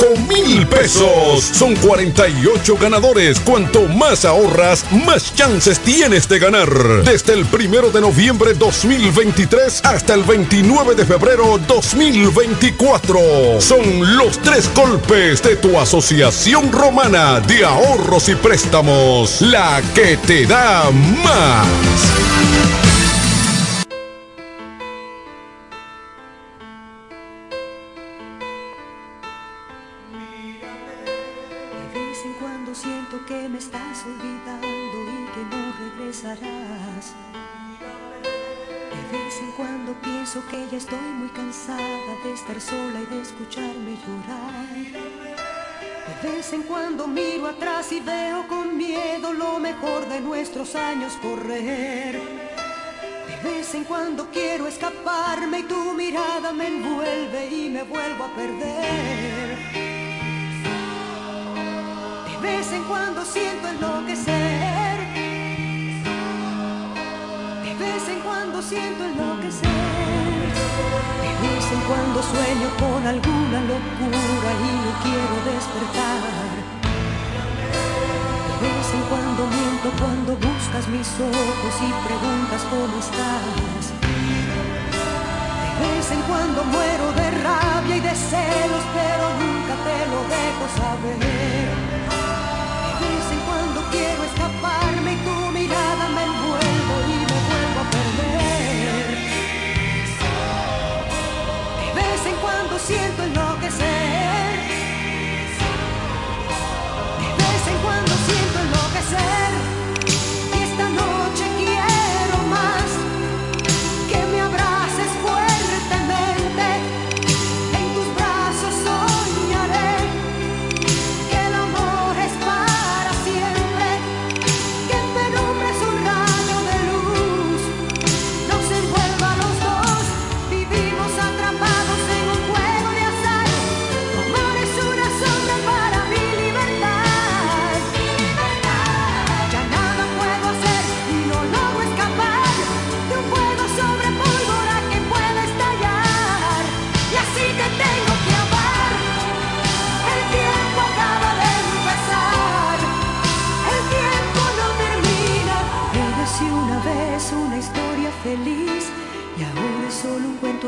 5 mil pesos. Son 48 ganadores. Cuanto más ahorras, más chances tienes de ganar. Desde el primero de noviembre 2023 hasta el 29 de febrero 2024. Son los tres golpes de tu asociación romana de ahorros y préstamos. La que te da más. Nuestros años correr. De vez en cuando quiero escaparme y tu mirada me envuelve y me vuelvo a perder. De vez en cuando siento enloquecer. De vez en cuando siento enloquecer. De vez en cuando sueño con alguna locura y no quiero despertar. De vez en cuando miento cuando buscas mis ojos y preguntas cómo estás. De vez en cuando muero de rabia y de celos, pero nunca te lo dejo saber.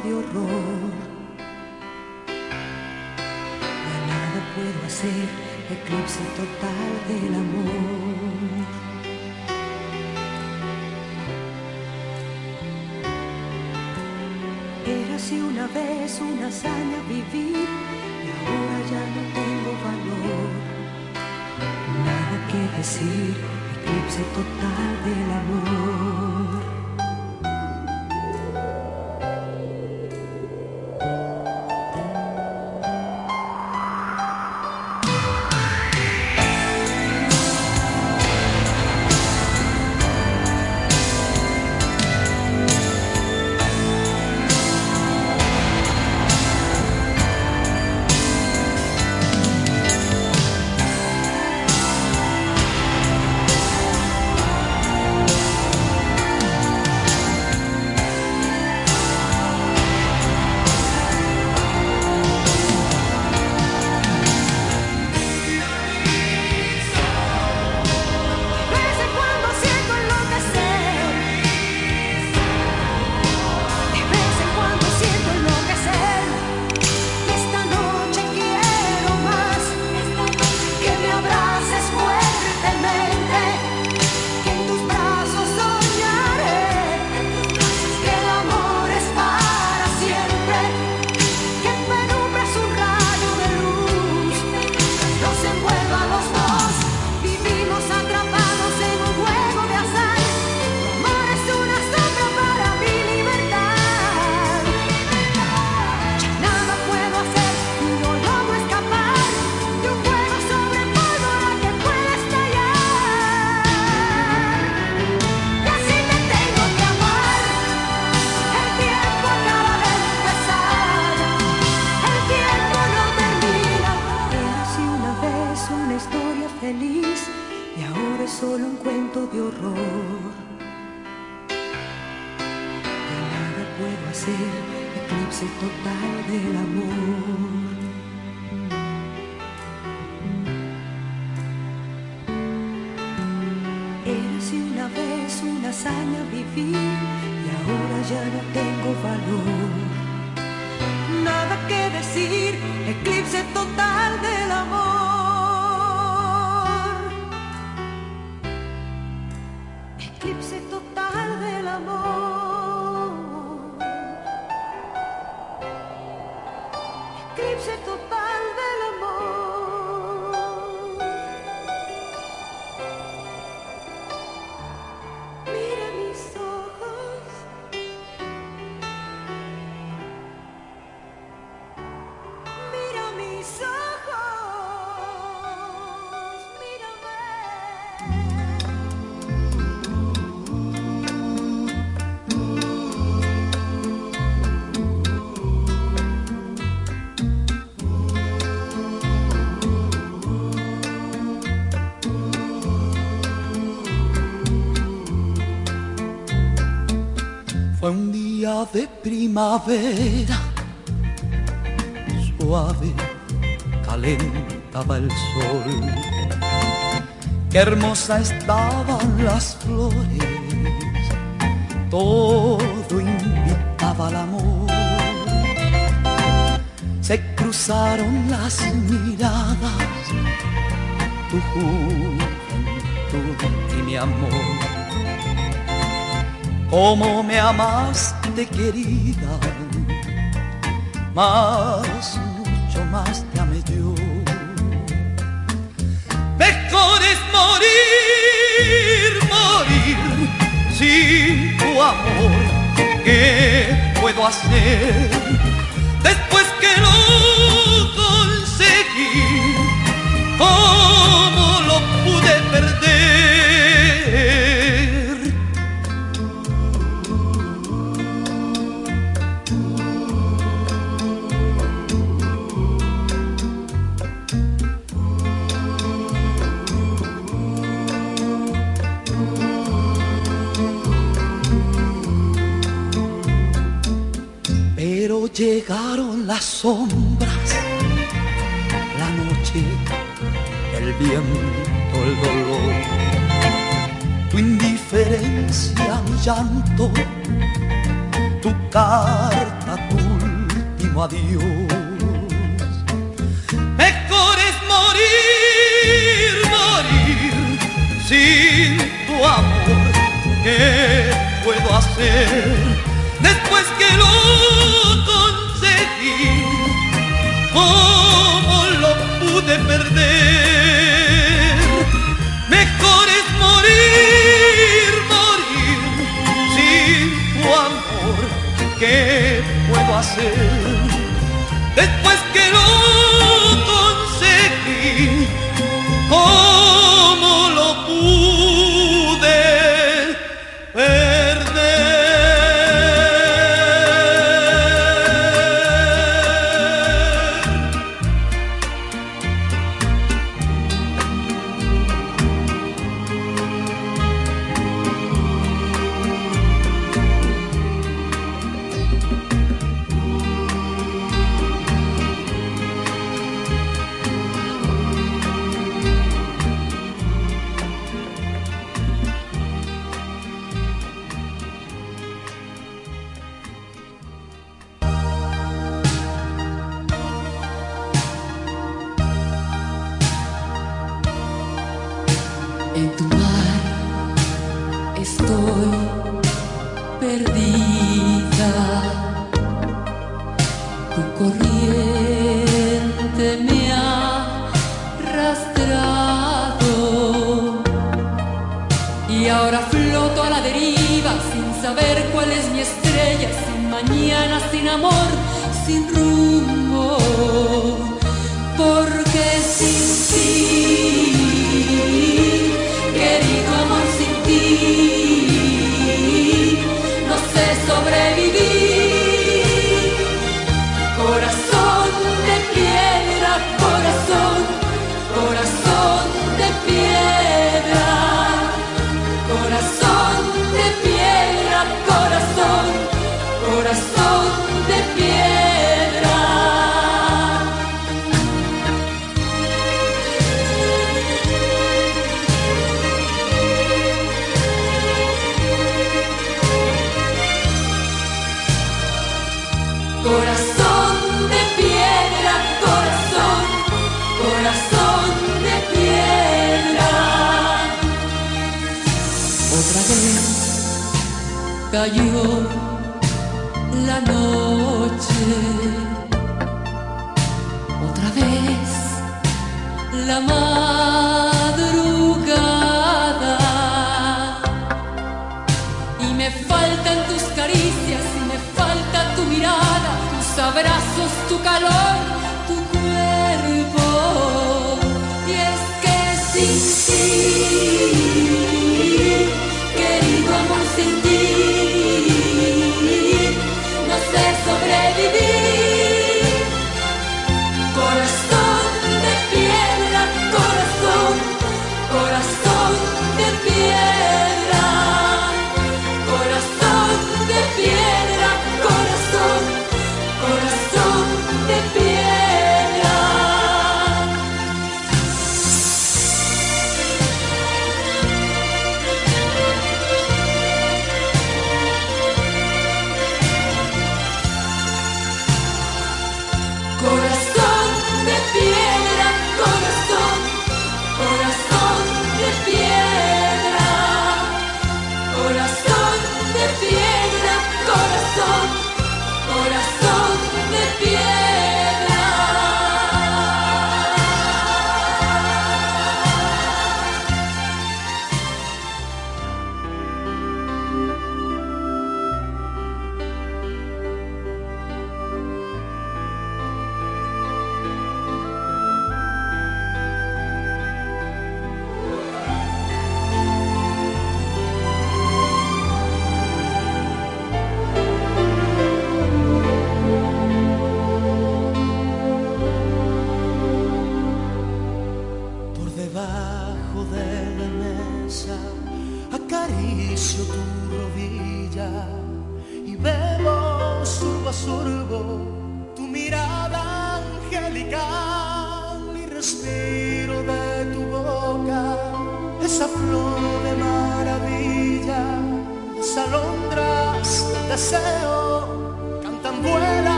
De horror. Ya nada puedo hacer, eclipse total del amor. Era así una vez una hazaña vivir y ahora ya no tengo valor. Nada que decir, eclipse total del amor. Fue un día de primavera, suave, calentaba el sol. Hermosa estaban las flores, todo invitaba al amor. Se cruzaron las miradas, tu juventud y mi amor cómo me amaste querida, más, mucho más te amé yo. Mejor es morir, morir sin tu amor. ¿Qué puedo hacer después que lo conseguí? ¿Cómo llegaron las sombras, la noche, el viento, el dolor, tu indiferencia, mi llanto, tu carta, tu último adiós. Mejor es morir, morir sin tu amor. ¿Qué puedo hacer después que lo? ¿Cómo lo pude perder? Mejor es morir, morir sin tu amor. ¿Qué puedo hacer después mañana,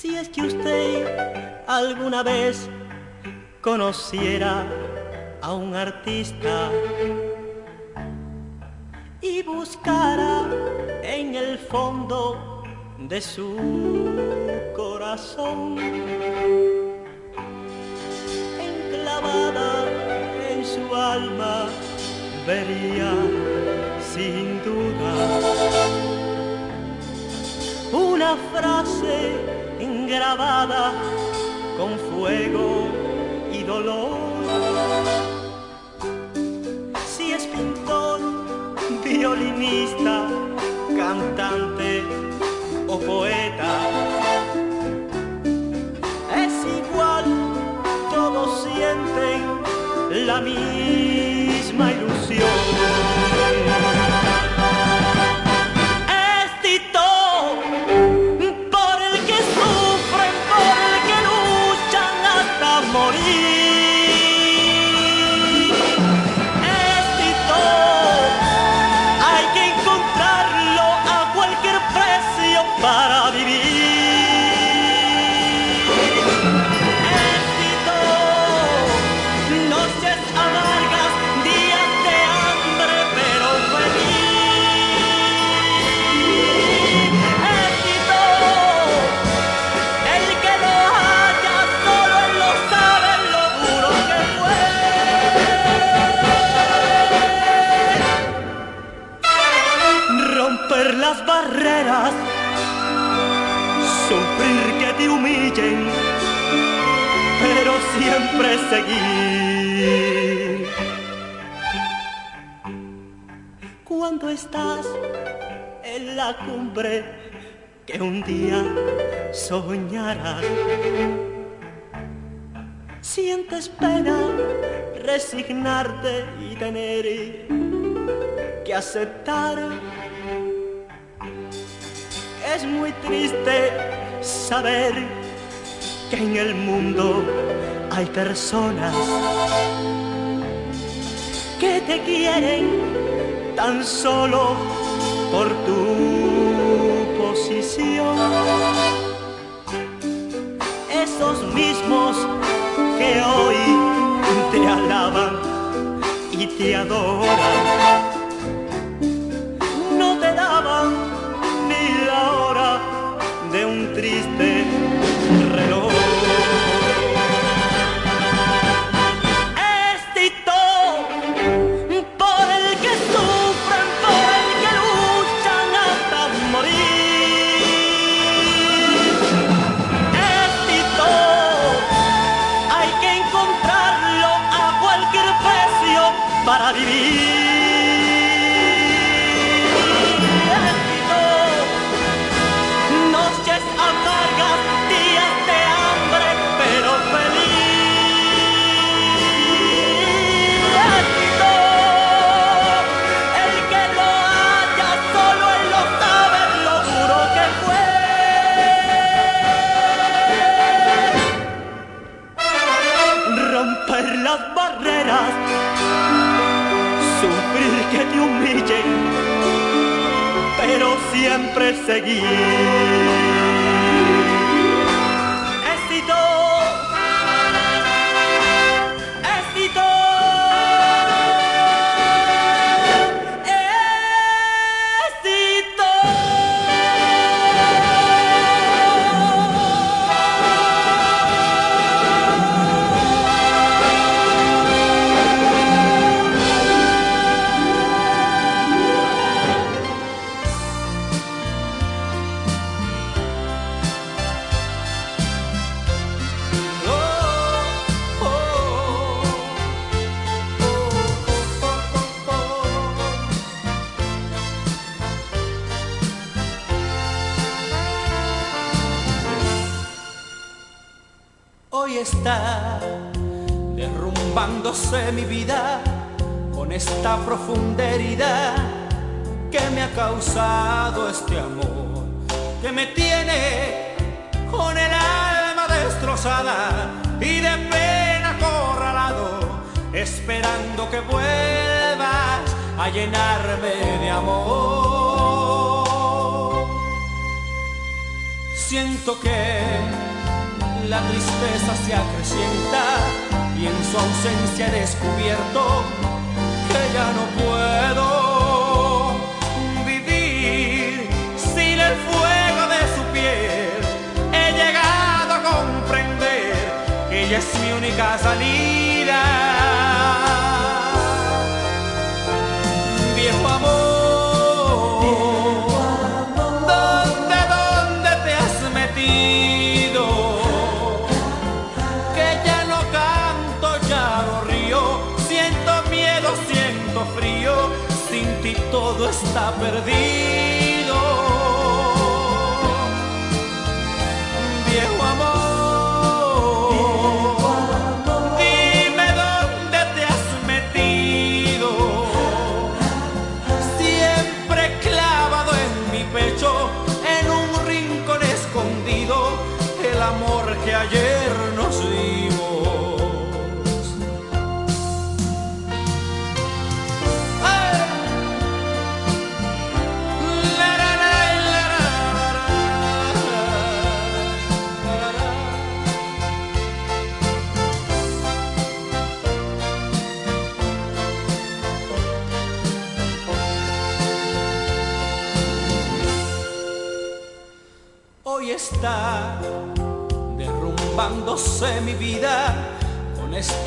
Si es que usted alguna vez conociera a un artista y buscara en el fondo de su corazón enclavada en su alma vería sin duda una frase grabada con fuego y dolor. Si es pintor, violinista, cantante o poeta, es igual, todos sienten la misma. siempre seguir. Cuando estás en la cumbre que un día soñarás, sientes pena resignarte y tener que aceptar. Es muy triste saber que en el mundo hay personas que te quieren tan solo por tu posición. Esos mismos que hoy te alaban y te adoran para vivir. siempre.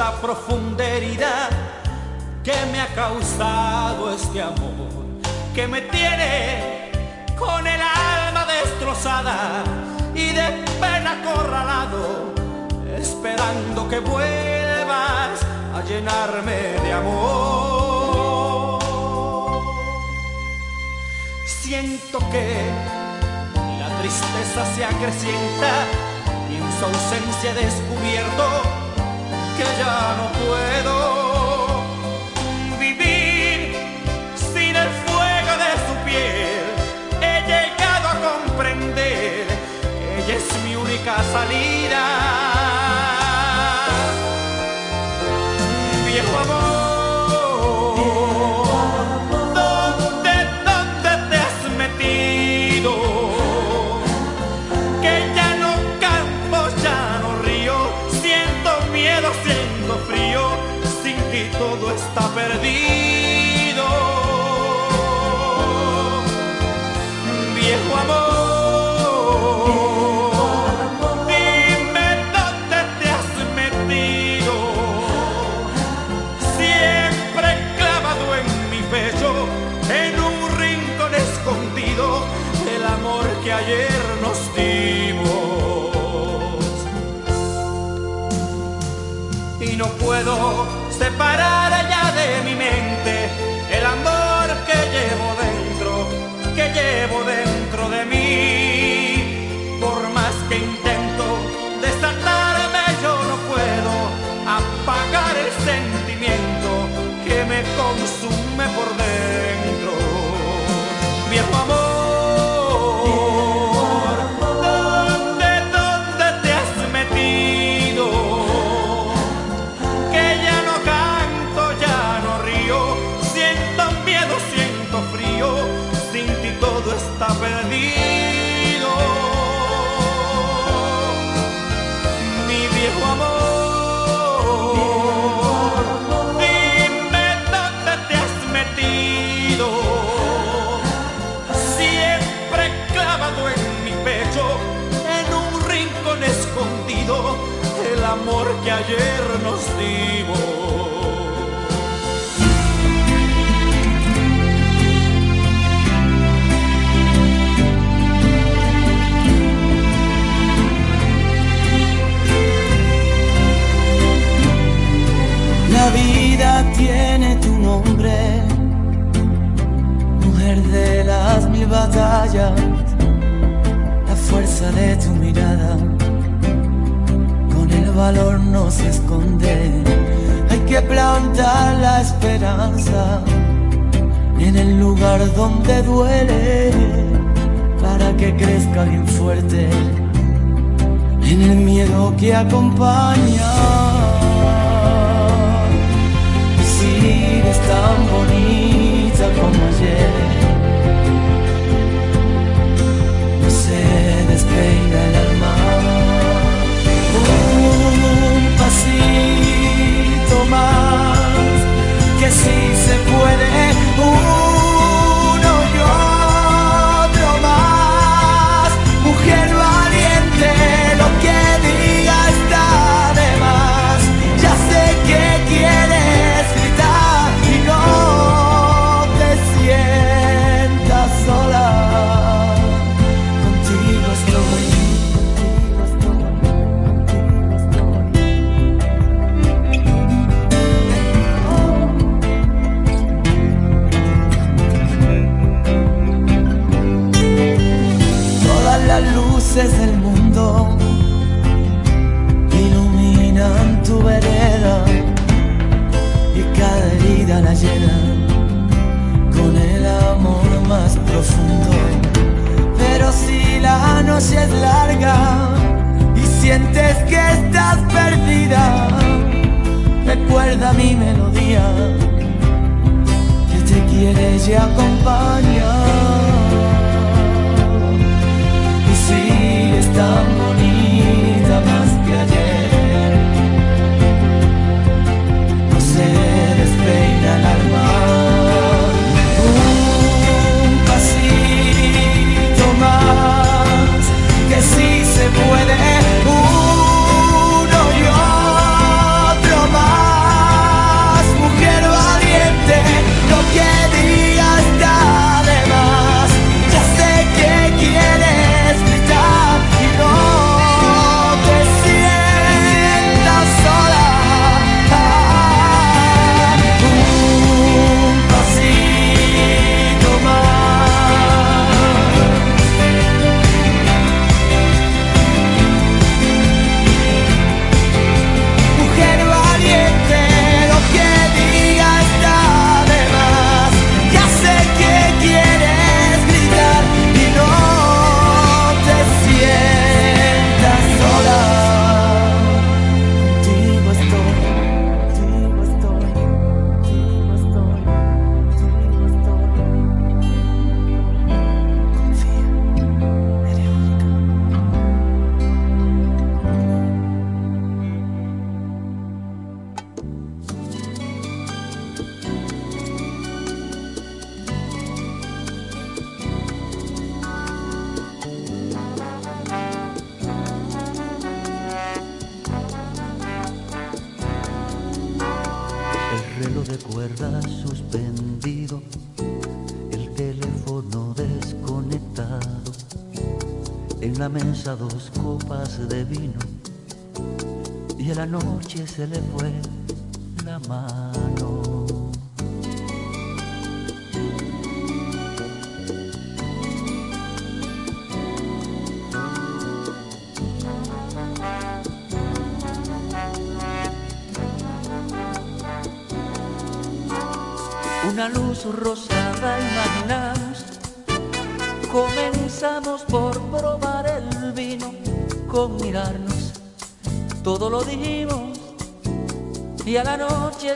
Esta profunda herida que me ha causado este amor, que me tiene con el alma destrozada y de pena acorralado, esperando que vuelvas a llenarme de amor. Siento que la tristeza se acrecienta y en su ausencia descubierto que ya no puedo vivir sin el fuego de su piel. He llegado a comprender ella es mi única salida. Que llevo dentro de mí. Por más que intento desatarme, yo no puedo apagar el sentimiento que me consume por dentro. Amor que ayer nos dimos. La vida tiene tu nombre, mujer de las mil batallas, la fuerza de tu mirada, valor no se esconde, hay que plantar la esperanza en el lugar donde duele, para que crezca bien fuerte, en el miedo que acompaña. Y sigues tan bonita como ayer. No se despeina pasito más, que sí se puede. Uno y otro más. Mujer noche es larga y sientes que estás perdida, recuerda mi melodía que te quiere y acompaña. Y si es tan bonita. puede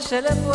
cherando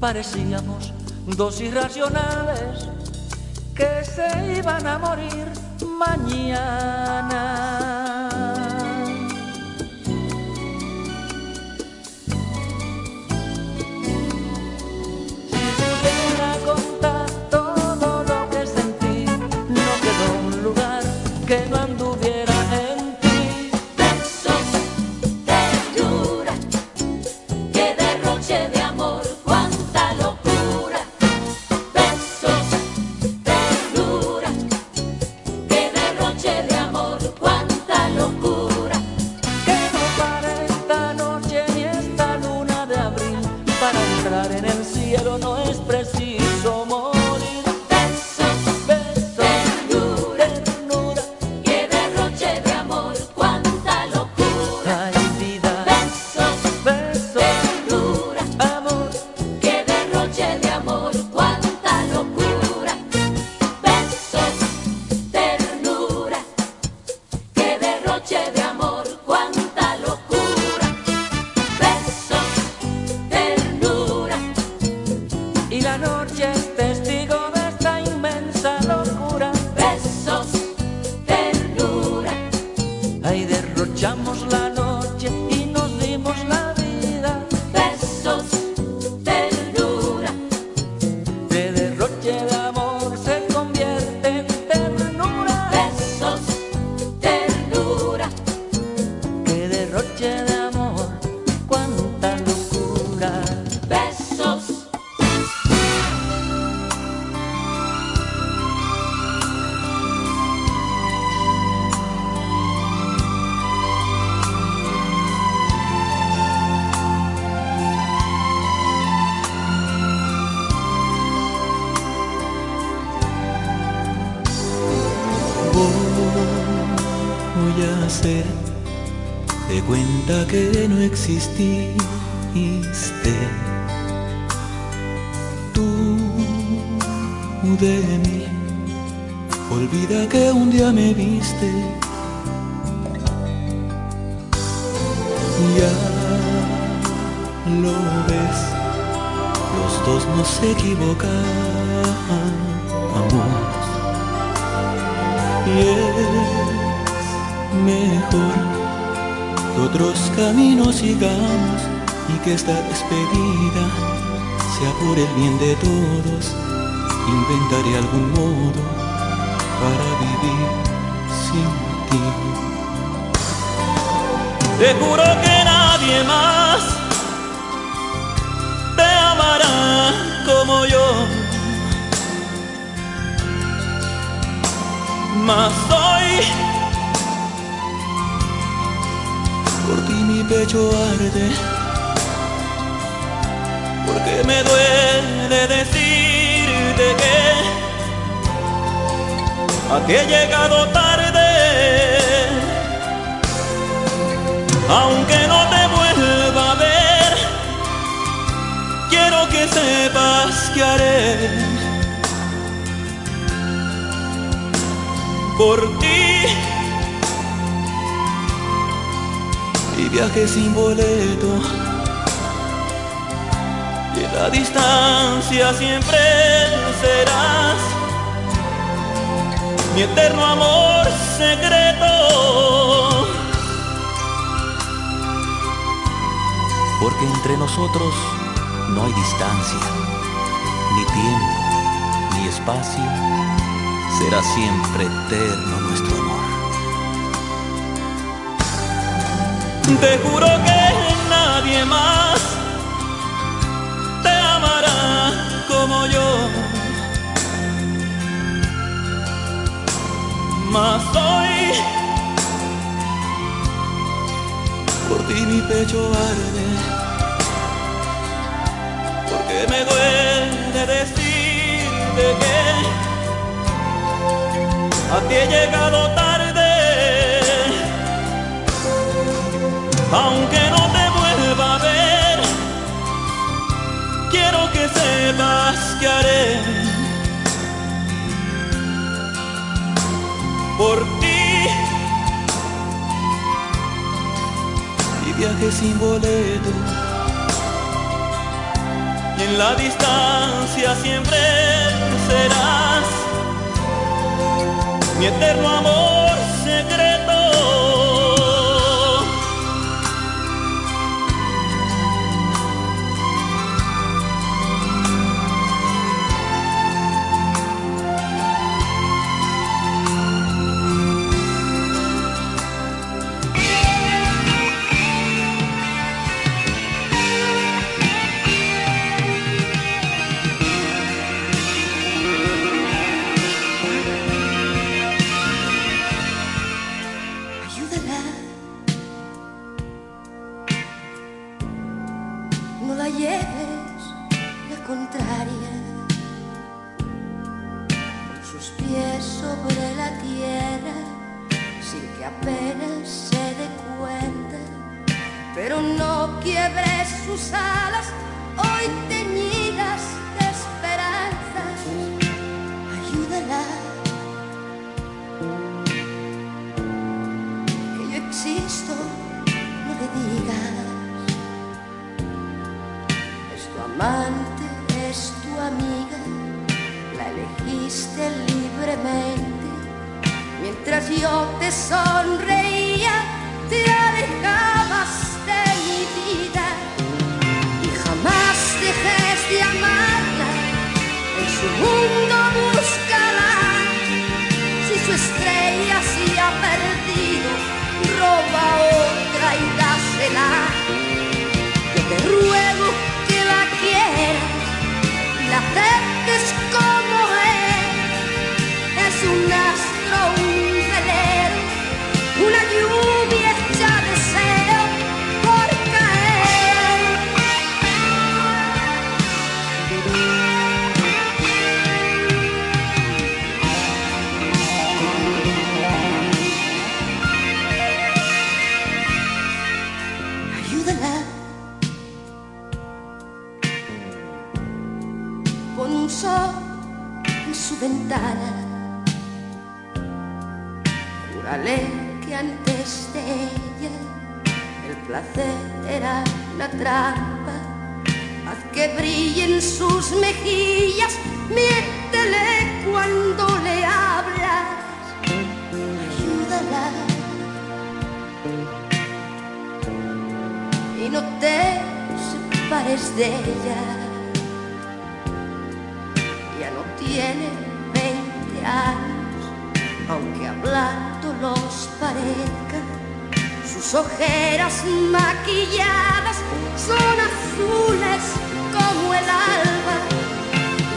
parecíamos dos irracionales que se iban a morir mañana. Que Por ti mi pecho arde, porque me duele decirte que a ti he llegado tarde, aunque no te vuelva a ver, quiero que sepas que haré. Por ti. Y viaje sin boleto. Y la distancia siempre serás mi eterno amor secreto. Porque entre nosotros no hay distancia, ni tiempo, ni espacio será siempre eterno nuestro amor. Te juro que nadie más te amará como yo. Mas hoy por ti mi pecho arde, porque me duele decirte que a ti he llegado tarde, aunque no te vuelva a ver, quiero que sepas que haré. Por ti. Y viaje sin boleto. Y en la distancia siempre serás mi eterno amor secreto. Pero no quiebres sus alas, hoy teñidas de esperanzas. Ayúdala. que yo existo, no le digas. Es tu amante, es tu amiga, la elegiste libremente. Mientras yo te sonreía, te mi Y jamás dejes de amarla, en su mundo placer era la trampa. Haz que brillen sus mejillas, miéntele cuando le hablas. Ayúdala. Y no te separes de ella. Ya no tiene 20 años, aunque hablando los parezca Ojeras maquilladas son azules como el alba.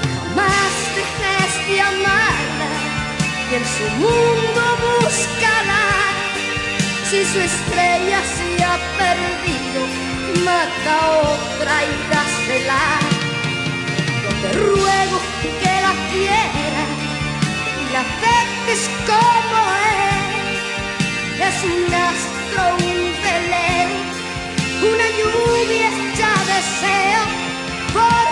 Jamás dejes de amarla y en su mundo búscala. Si su estrella se ha perdido, mata otra y dásela. Yo te ruego que la quieras y la afectes como es. Es un astro dentro un velero, una lluvia hecha de deseo.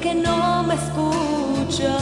Que no me escucharás.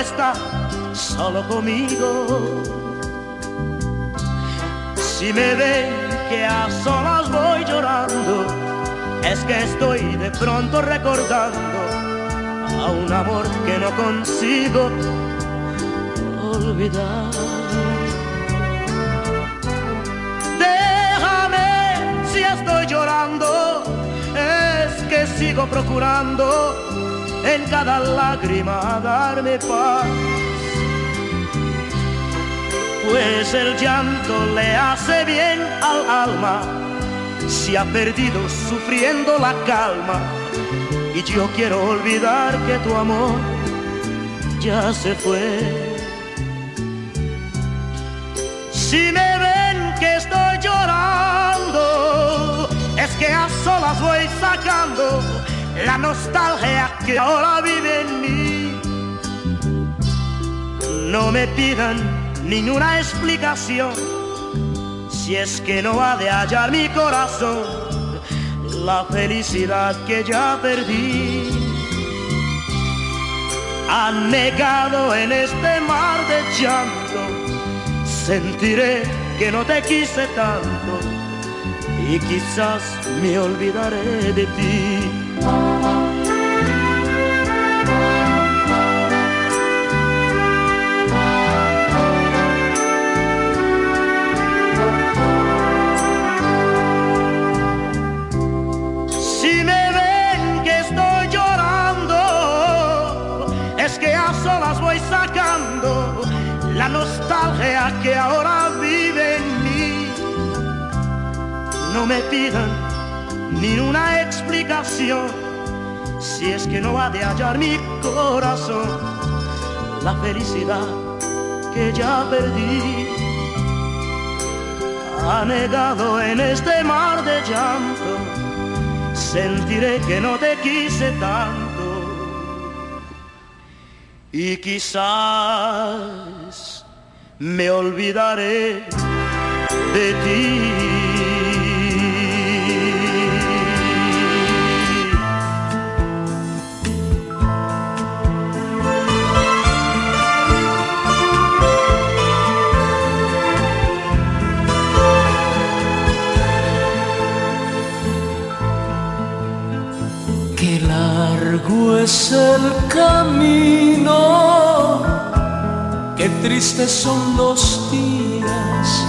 está solo conmigo. Si me ven que a solas voy llorando, es que estoy de pronto recordando a un amor que no consigo olvidar. Déjame si estoy llorando, es que sigo procurando en cada lágrima darme paz. Pues el llanto le hace bien al alma, si ha perdido sufriendo la calma. Y yo quiero olvidar que tu amor ya se fue. Si me ven que estoy llorando, es que a solas voy sacando la nostalgia que ahora vive en mí. No me pidan ninguna explicación, si es que no ha de hallar mi corazón la felicidad que ya perdí. Anegado en este mar de llanto, sentiré que no te quise tanto y quizás me olvidaré de ti. Que ahora vive en mí. No me pidan ni una explicación, si es que no va de hallar mi corazón la felicidad que ya perdí. Anegado en este mar de llanto, sentiré que no te quise tanto y quizás me olvidaré de ti. Es el camino, qué tristes son los días,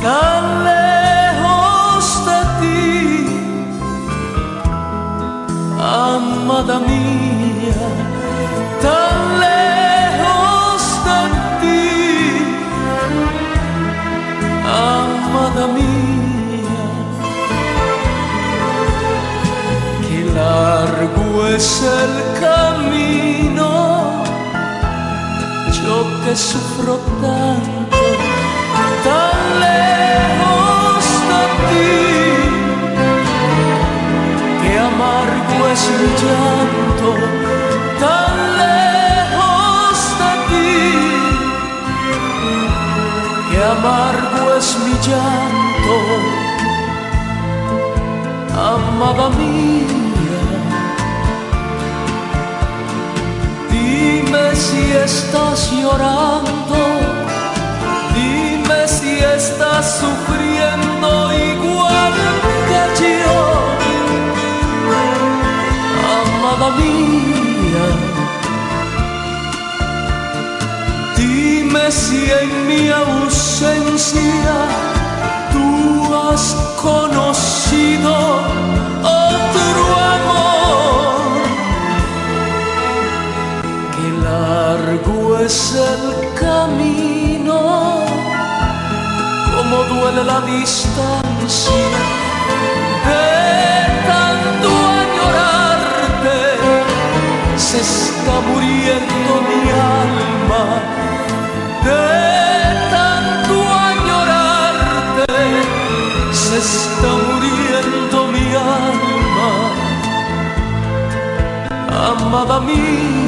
tan lejos de ti, amada mía, tan lejos de ti, amada mía. Qué largo es el camino, yo que sufro tanto, tan lejos de. Qué amargo es mi llanto, tan lejos de. Qué amargo es mi llanto amada mía. Si estás llorando, dime si estás sufriendo igual que yo. Amada mía, dime si en mi ausencia tú has conocido otro largo es el camino, como duele la distancia de tanto añorarte. Se está muriendo mi alma de tanto añorarte se está muriendo mi alma, amada mía,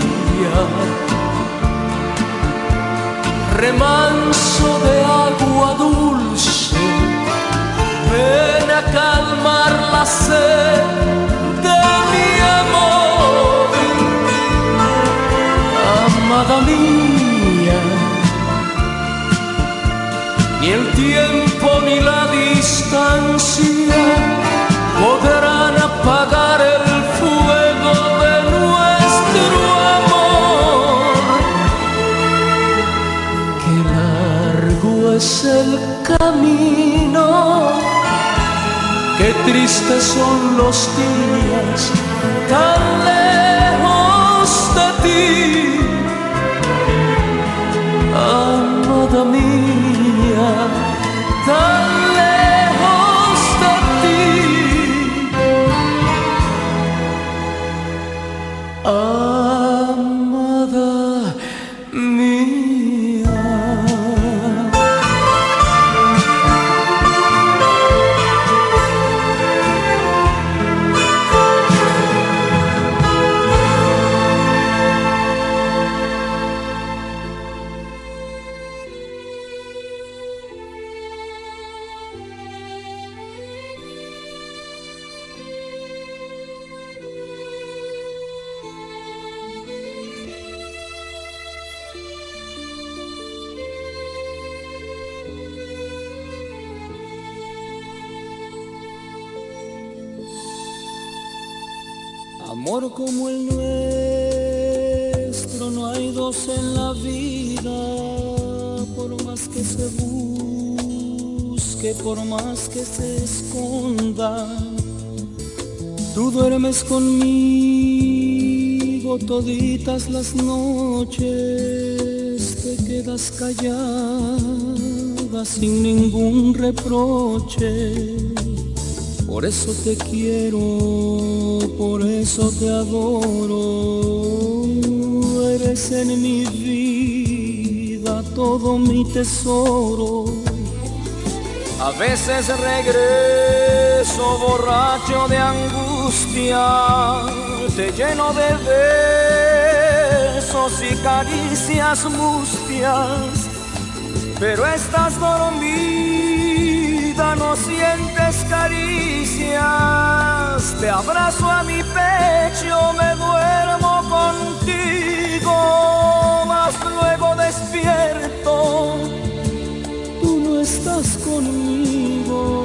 remanso de agua dulce, ven a calmar la sed de mi amor, amada mía ni el tiempo ni la distancia podrán apagar el es el camino, qué tristes son los días tan lejos de ti, amada mía, tan lejos de ti. Amada toditas las noches, te quedas callada sin ningún reproche. Por eso te quiero, por eso te adoro. Eres en mi vida todo mi tesoro. A veces regreso borracho de angustia, te lleno de y caricias mustias, pero estás dormida, no sientes caricias, te abrazo a mi pecho, me duermo contigo, mas luego despierto tú no estás conmigo,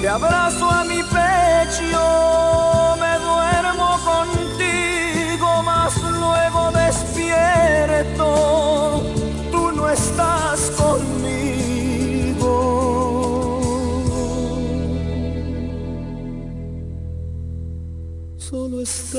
te abrazo a mi pecho, me duermo contigo, mas luego despierto, tú no estás conmigo. Solo está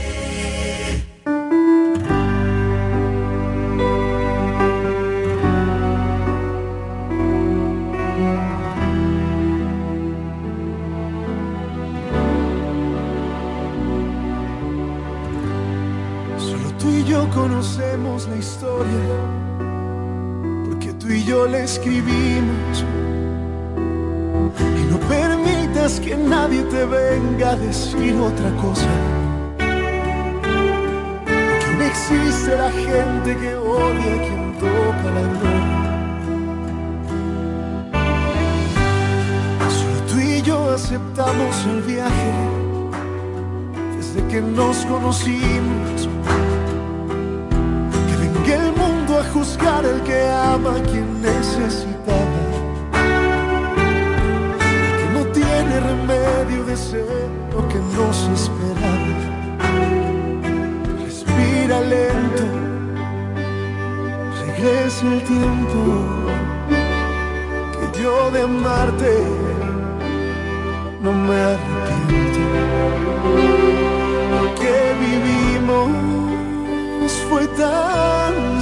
Yo conocemos la historia, porque tú y yo la escribimos. Y no permitas que nadie te venga a decir otra cosa. También existe la gente que odia a quien toca la gloria. Solo tú y yo aceptamos el viaje desde que nos conocimos. Juzgar el que ama a quien necesitaba. Que no tiene remedio de ser lo que nos esperaba. Respira lento, regresa el tiempo que yo de amarte no me arrepiento. Lo que vivimos fue tan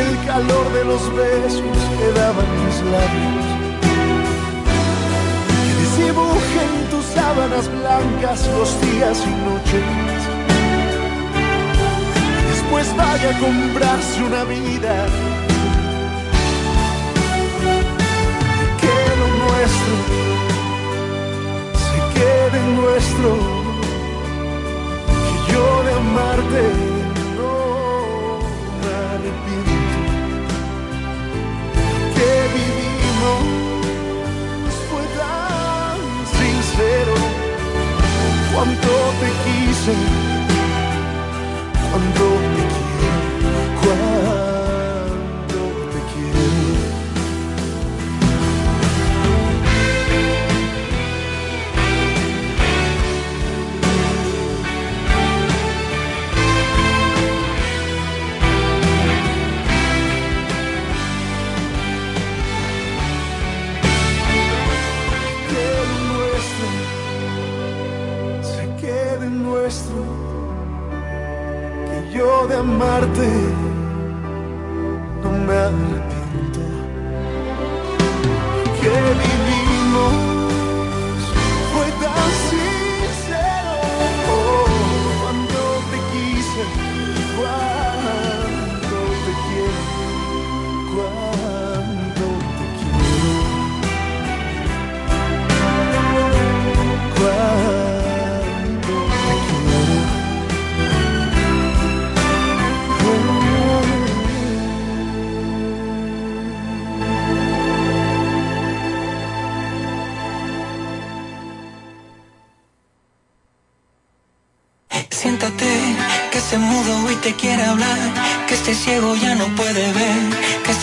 El calor de los besos que daban mis labios. Que desdibuje en tus sábanas blancas los días y noches. Después vaya a comprarse una vida. Que lo nuestro se quede nuestro. Que yo de amarte no me arrepiento. Vivimos fue tan sincero. Cuánto te quise, cuánto te quiero, cuánto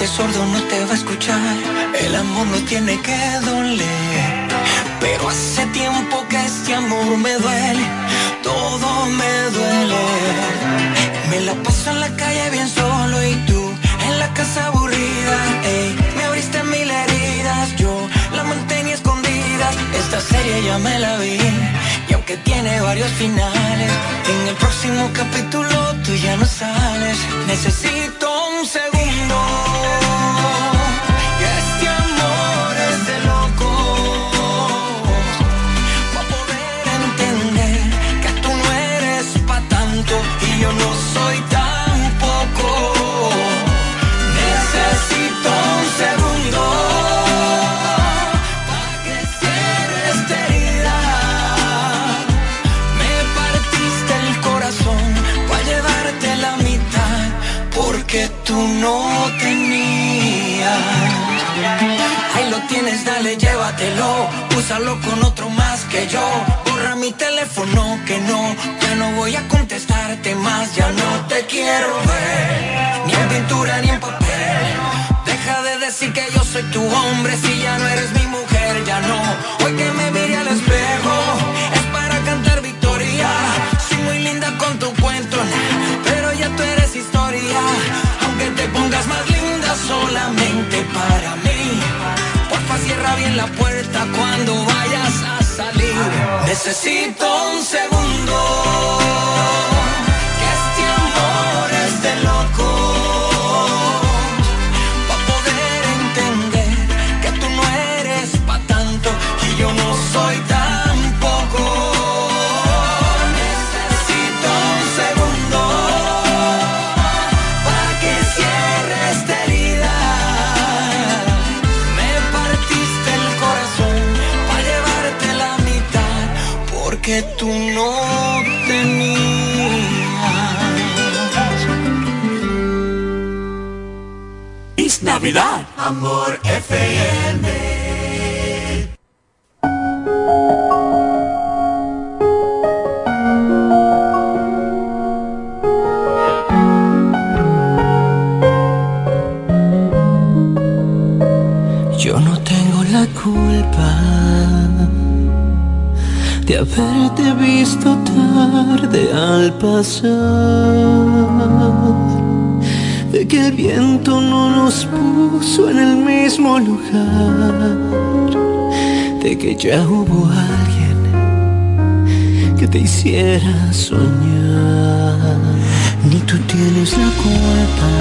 sordo no te va a escuchar. El amor no tiene que doler, pero hace tiempo que este amor me duele, todo me duele. Me la paso en la calle bien solo y tú en la casa aburrida, ey, me abriste mil heridas, yo la mantenía escondida. Esta serie ya me la vi y aunque tiene varios finales, en el próximo capítulo tú ya no sales. Necesito tú no. Ahí lo tienes, dale, llévatelo. Úsalo con otro más que yo. Borra mi teléfono que no, ya no voy a contestarte más. Ya no te quiero ver, ni en pintura ni en papel. Deja de decir que yo soy tu hombre si ya no eres mi mujer, ya no. Hoy que me mire al espejo Más linda solamente para mí. Porfa, cierra bien la puerta cuando vayas a salir. Necesito un segundo. Navidad, Amor FM. Yo no tengo la culpa de haberte visto tarde al pasar, de que el viento no nos el lugar, de que ya hubo alguien que te hiciera soñar. Ni tú tienes la culpa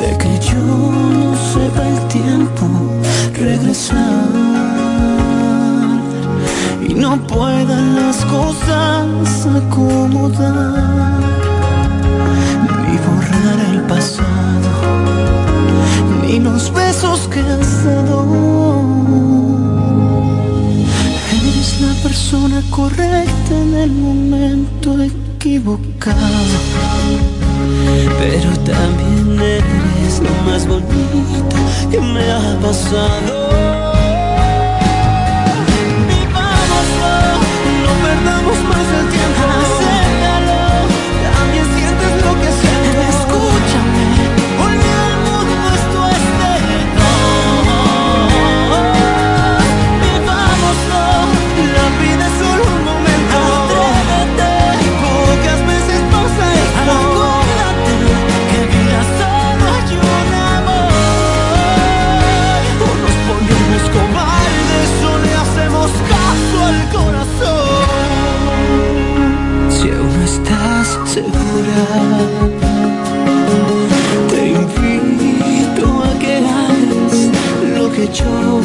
de que yo no sepa el tiempo regresar y no puedan las cosas acomodar ni borrar el pasado ni los besos que has dado eres la persona correcta en el momento equivocado pero también eres lo más bonito que me ha pasado. Te invito a que hagas lo que yo.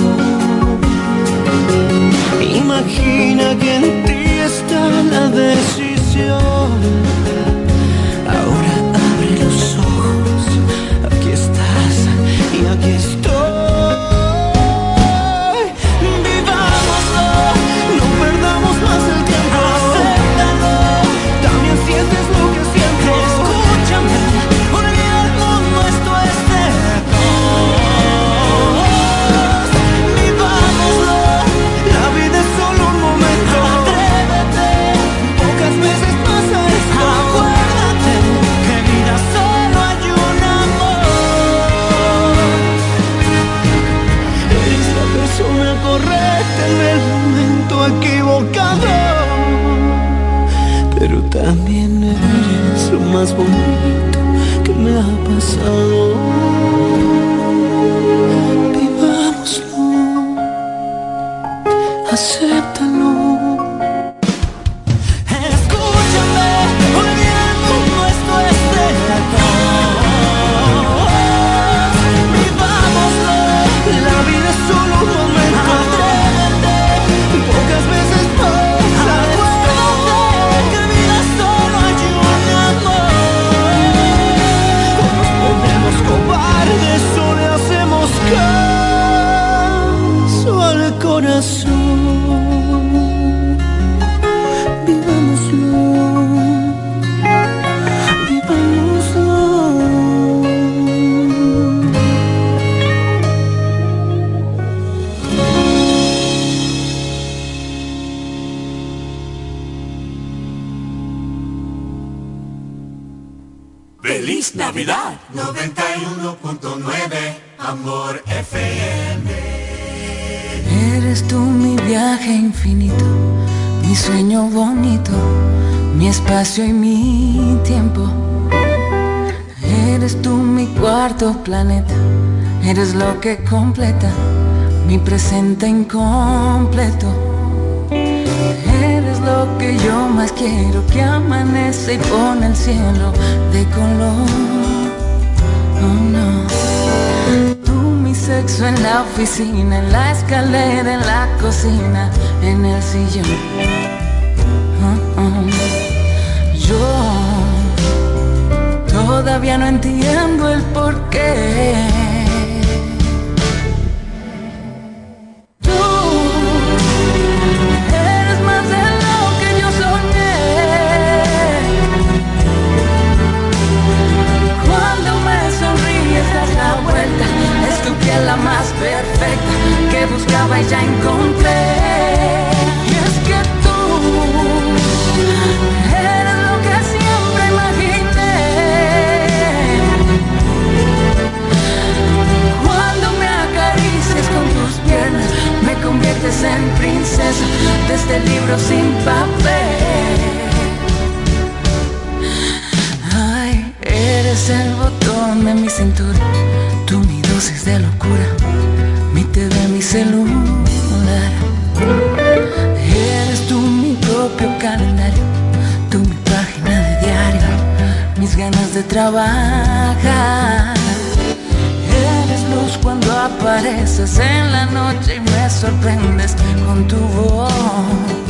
Imagina que en ti está la decisión. Oficina, en la escalera, en la cocina, en el sillón. Oh. Yo todavía no entiendo el porqué. Eres el botón de mi cintura, tú mi dosis de locura, mi TV, mi celular. Eres tú mi propio calendario, tú mi página de diario, mis ganas de trabajar. Eres luz cuando apareces en la noche y me sorprendes con tu voz.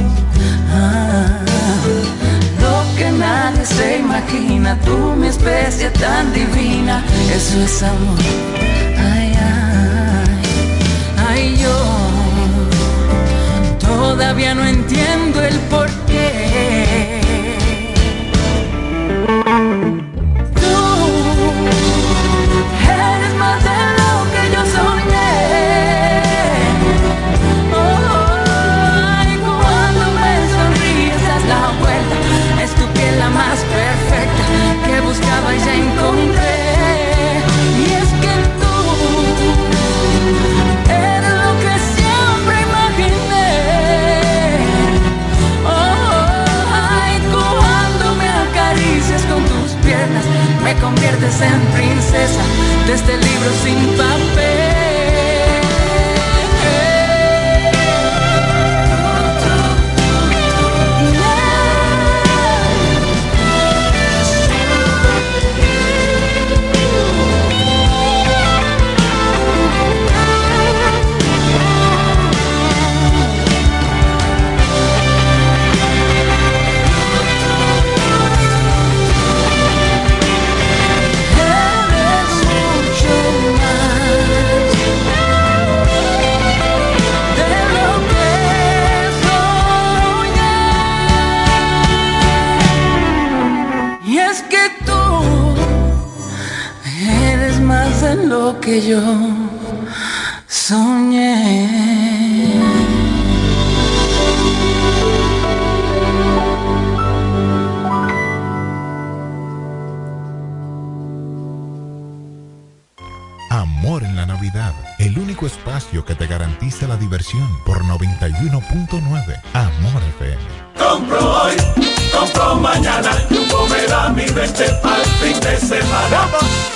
Nadie se imagina, tú mi especie tan divina, eso es amor. Ay, ay, ay, yo todavía no entiendo el porqué. Conviertes en princesa de este libro sin Eres lo que yo soñé. Amor en la Navidad, el único espacio que te garantiza la diversión por 91.9 Amor FM. Compro hoy, compro mañana, Jumbo me da mi 20 al fin de semana.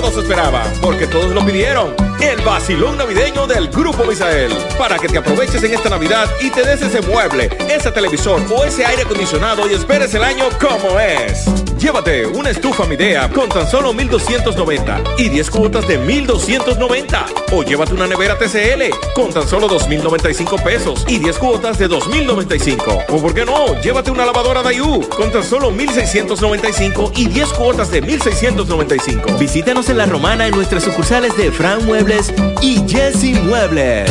Todos esperaban, porque todos lo pidieron. El vacilón navideño del Grupo Misael. Para que te aproveches en esta Navidad y te des ese mueble, ese televisor o ese aire acondicionado y esperes el año como es. Llévate una estufa Midea con tan solo 1290 y 10 cuotas de 1290. O llévate una nevera TCL con tan solo 2095 pesos y 10 cuotas de 2095. O por qué no, llévate una lavadora Dayu con tan solo 1695 y 10 cuotas de 1695. Visítanos en La Romana en nuestras sucursales de Fran Muebles y Jesse Muebles.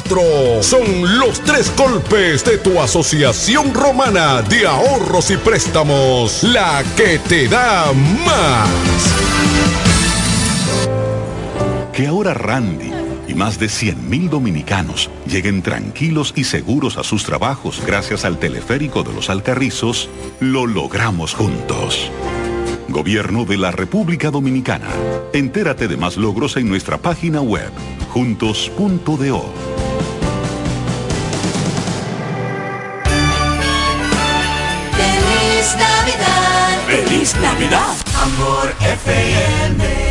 Son los tres golpes de tu asociación romana de ahorros y préstamos. La que te da más. Que ahora Randy y más de 100.000 dominicanos lleguen tranquilos y seguros a sus trabajos gracias al teleférico de los Alcarrizos, lo logramos juntos. Gobierno de la República Dominicana. Entérate de más logros en nuestra página web, juntos.do. Navidad. Amor FM.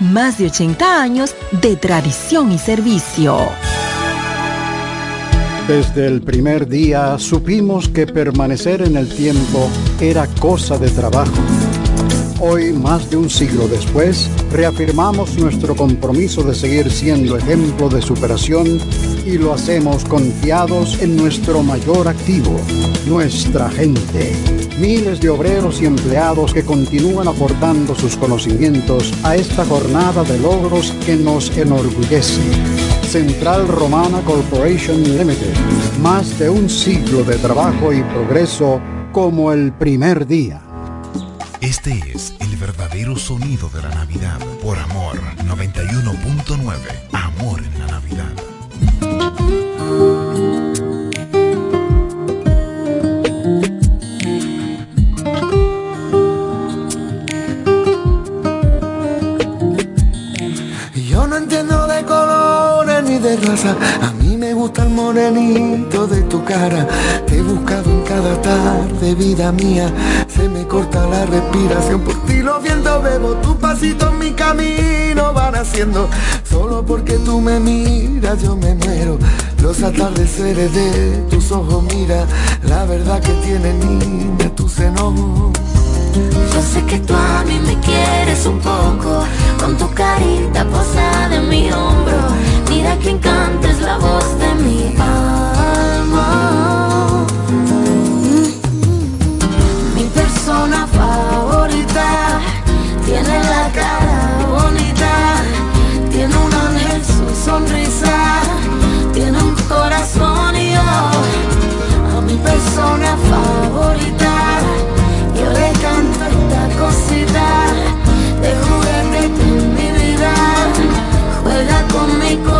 más de 80 años de tradición y servicio. Desde el primer día supimos que permanecer en el tiempo era cosa de trabajo. Hoy, más de un siglo después, reafirmamos nuestro compromiso de seguir siendo ejemplo de superación y lo hacemos confiados en nuestro mayor activo, nuestra gente. Miles de obreros y empleados que continúan aportando sus conocimientos a esta jornada de logros que nos enorgullece. Central Romana Corporation Limited. Más de un siglo de trabajo y progreso como el primer día. Este es el verdadero sonido de la Navidad por Amor 91.9. Amor en la Navidad. Yo no entiendo de colores ni de raza. A mí me gusta el morenito de tu cara. Te he buscado en cada tarde, vida mía. Se me corta la respiración. Por ti los vientos bebo. Tu pasito en mi camino van haciendo. Solo porque tú me miras, yo me muero. Los atardeceres de tus ojos, mira. La verdad que tiene niña tu seno. Yo sé que tú a mí me quieres un poco, con tu carita posada en mi hombro. Mira que encanta es la voz de mi alma. Mi persona tiene la cara bonita, tiene un ángel su sonrisa, tiene un corazón y yo a mi persona favorita. Yo le canto esta cosita de juguete en mi vida. Juega con mi.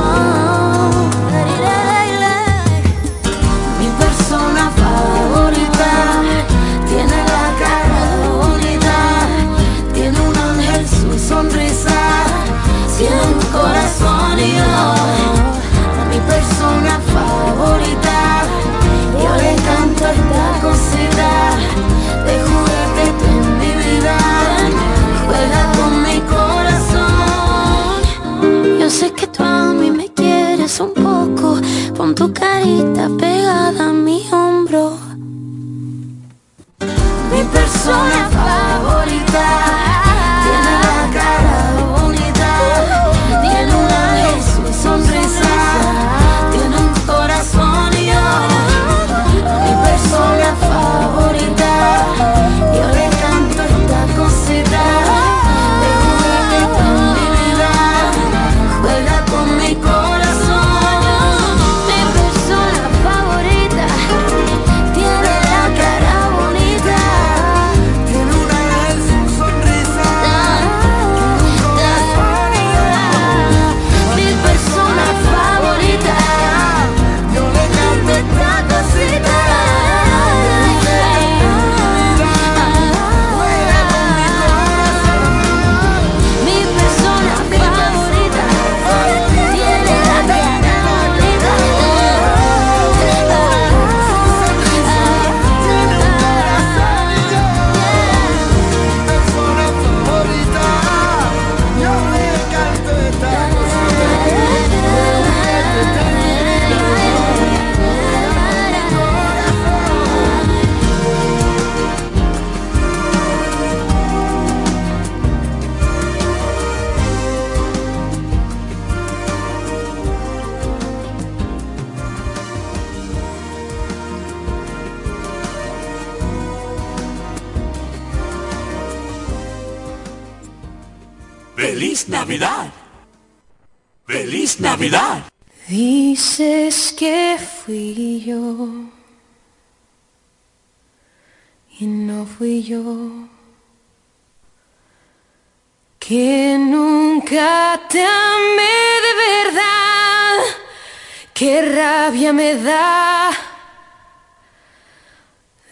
Pon tu carita pegada a mi hombro. Mi persona favorita me da.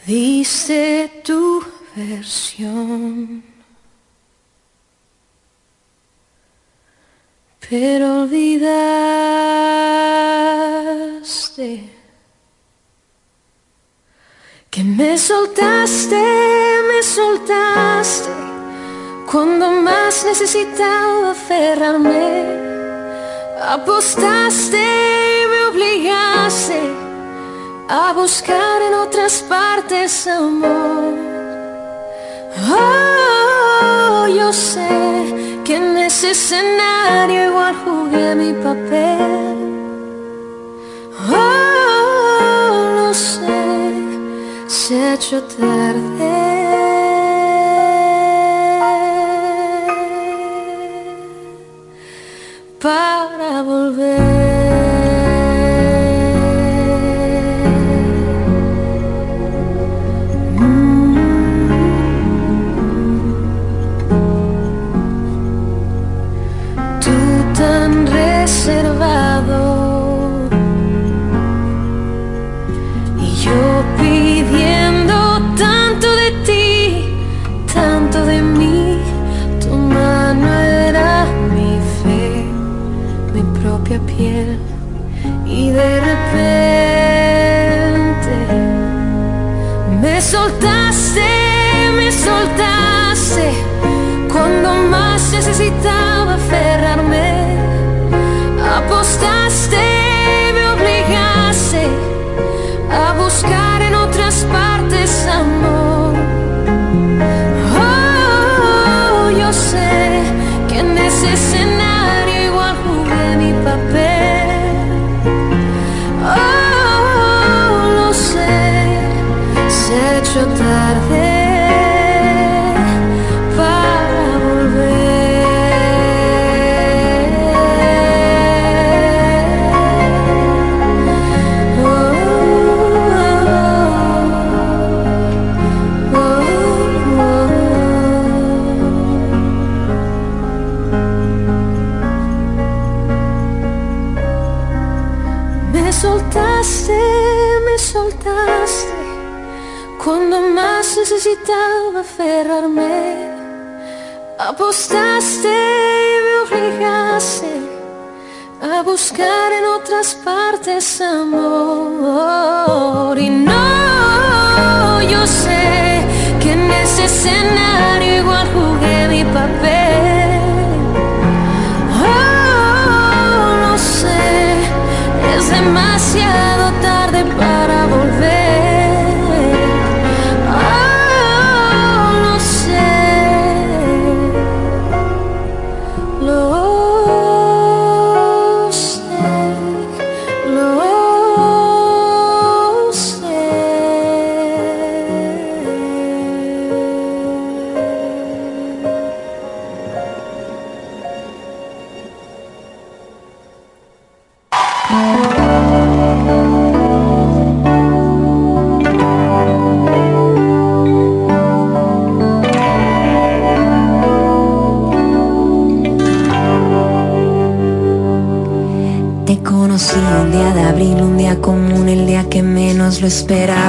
Dice tu versión. Pero olvidaste que me soltaste, me soltaste cuando más necesitaba aferrarme. Apostaste obligase a buscar en otras partes amor. Oh, yo sé que en ese escenario igual jugué mi papel. Oh, lo sé, se ha hecho tarde. para volver. esperaba.